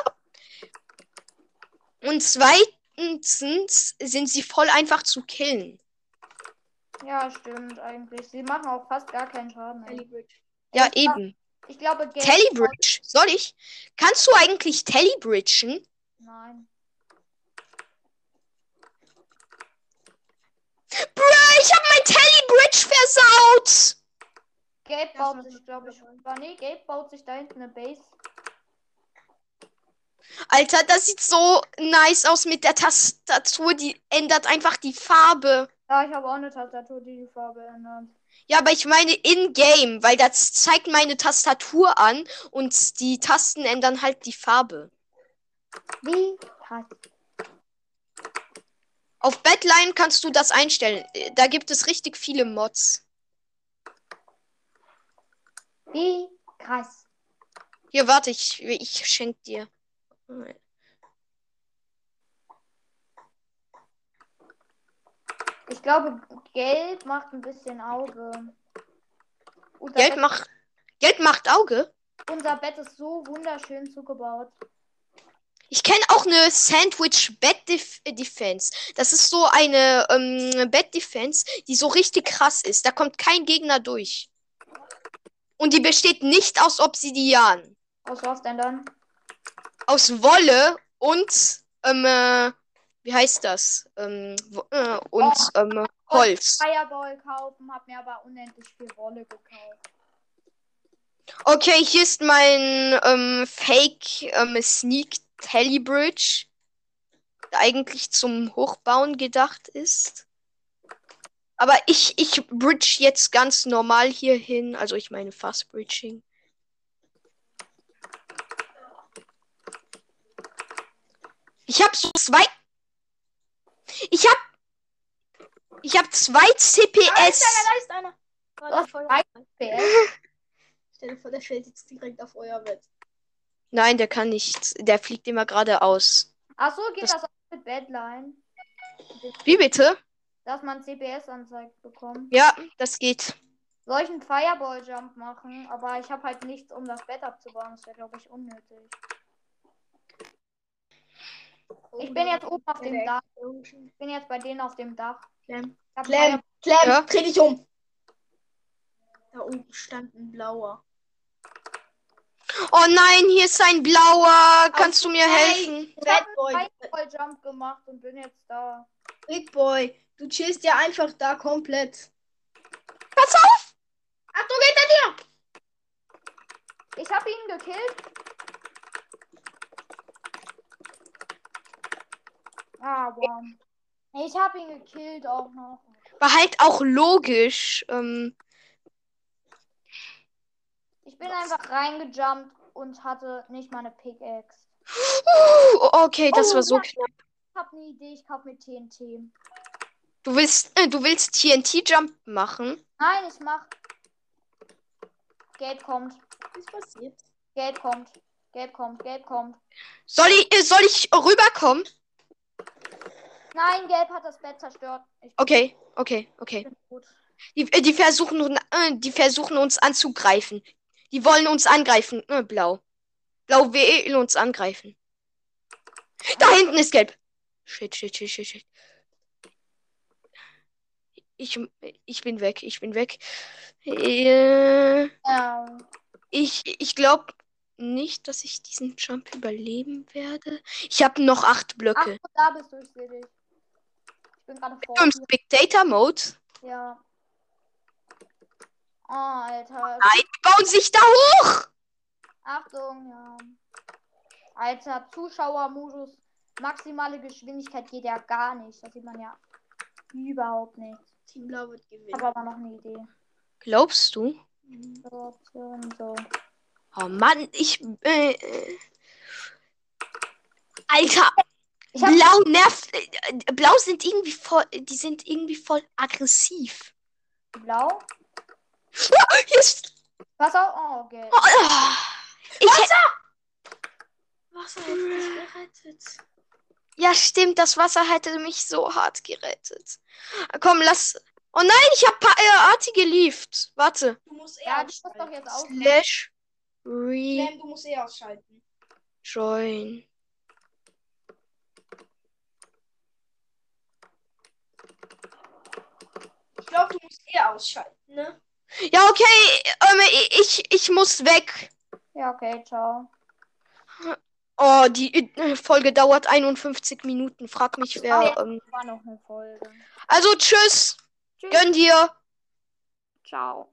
und zweitens sind sie voll einfach zu killen. Ja, stimmt eigentlich. Sie machen auch fast gar keinen Schaden. Ja, Ich glaub- eben. Ich glaube, Geld. Telebridge. Soll ich? Kannst du eigentlich Telebridgen? Nein. Bruh, ich hab mein Telebridge versaut! Gabe baut war sich, glaube ich. Ah, nee, Gabe baut sich da hinten eine Base. Alter, das sieht so nice aus mit der Tastatur. Die ändert einfach die Farbe. Ja, ich habe auch eine Tastatur, die die Farbe ändert. Ja, aber ich meine in-game, weil das zeigt meine Tastatur an und die Tasten ändern halt die Farbe. Wie krass. Auf Badline kannst du das einstellen. Da gibt es richtig viele Mods. Wie krass. Hier, warte, ich, ich schenk dir. Ich glaube, Geld macht ein bisschen Auge. Unser, Geld Bett, macht, Geld macht Auge. unser Bett ist so wunderschön zugebaut. Ich kenne auch eine Sandwich Bed Def äh, Defense. Das ist so eine ähm, Bed Defense, die so richtig krass ist. Da kommt kein Gegner durch. Und die besteht nicht aus Obsidian. Aus was denn dann? Aus Wolle und, ähm, äh, wie heißt das? Ähm, äh, und, ähm, Holz. Fireball kaufen, hab mir aber unendlich viel Wolle gekauft. Okay, hier ist mein ähm, Fake ähm, Sneak Telebridge, der eigentlich zum Hochbauen gedacht ist. Aber ich, ich bridge jetzt ganz normal hier hin. Also ich meine Fast Bridging. Ich habe so zwei. Ich habe. Ich habe zwei Da CPS. ist einer, da ist einer. Warte, Was? voll Ein rein. PS? Stell dir vor, der fällt jetzt direkt auf euer Bett. Nein, der kann nicht. Der fliegt immer geradeaus. Ach so, geht Das- das, auch mit Badline? Wie bitte? Dass man CPS anzeigt bekommt. Ja, das geht. Soll ich einen Fireball-Jump machen? Aber ich habe halt nichts, um das Bett abzubauen. Das wäre, glaube ich, unnötig. Ich bin jetzt oben auf dem Dach. Ich bin jetzt bei denen auf dem Dach. Clem, hab Clem, Clem, Ja? dreh dich um. Da oben stand ein blauer. Oh nein, hier ist ein blauer. Kannst du mir Nein. helfen? Ich habe Red Boy, einen Fireball-Jump gemacht und bin jetzt da. Big Boy, du chillst ja einfach da komplett. Pass auf! Achtung, hinter dir! Ich habe ihn gekillt. Ah, wow. Ich habe ihn gekillt auch noch. War halt auch logisch. Ähm, Ich bin einfach reingejumpt und hatte nicht mal eine Pickaxe. uh, okay, das Oh, war so ja. knapp. Ich habe eine Idee, ich kaufe mir TNT. Du willst, äh, du willst TNT-Jump machen? Nein, ich mach. Geld kommt. Was ist passiert? Geld kommt. Geld kommt. Geld kommt. Soll ich, äh, soll ich rüberkommen? Nein, Gelb hat das Bett zerstört. Ich Okay, okay, okay. Die, äh, die, versuchen, äh, die versuchen uns anzugreifen. Die wollen uns angreifen. Äh, blau. Blau will uns angreifen. Da hinten ist gelb. Shit, shit, shit, shit, shit. Ich, ich bin weg, ich bin weg. Äh, Ja. ich ich glaube nicht, dass ich diesen Jump überleben werde. Ich habe noch acht Ach, Blöcke. da bist du, ich sehe dich. Ich bin gerade vor Im dir. Spectator Mode. Ja. Oh, Alter. Nein, die bauen sich da hoch. Achtung, ja. Alter, Zuschauermodus. Maximale Geschwindigkeit geht ja gar nicht. Das sieht man ja überhaupt nicht. Team Blau wird Ich gewinnen. habe aber noch eine Idee. Glaubst du? So, Option, so. Oh Mann, ich. Äh, äh. Alter, hab, Blau nervt. äh, Blau sind irgendwie voll. Die sind irgendwie voll aggressiv. blau. Hier ist. Pass auf. Oh, okay. Oh, ah. ich hätte. Wasser hat mich gerettet. Ja, stimmt, das Wasser hätte mich so hart gerettet. Komm, lass. Oh nein, ich habe äh, Arti gelieft. Warte. Du musst eh Ja, du musst doch ausschalten. Slash rejoin. Clem, du musst eh ausschalten. Ich glaube, du musst eh ausschalten, ne? Ja, okay. Ähm, ich, ich muss weg. Ja, okay, ciao. Oh, die Folge dauert 51 Minuten. Frag mich, wer. Ähm, War noch eine Folge. also, tschüss. Tschüss. Gönn dir. Ciao.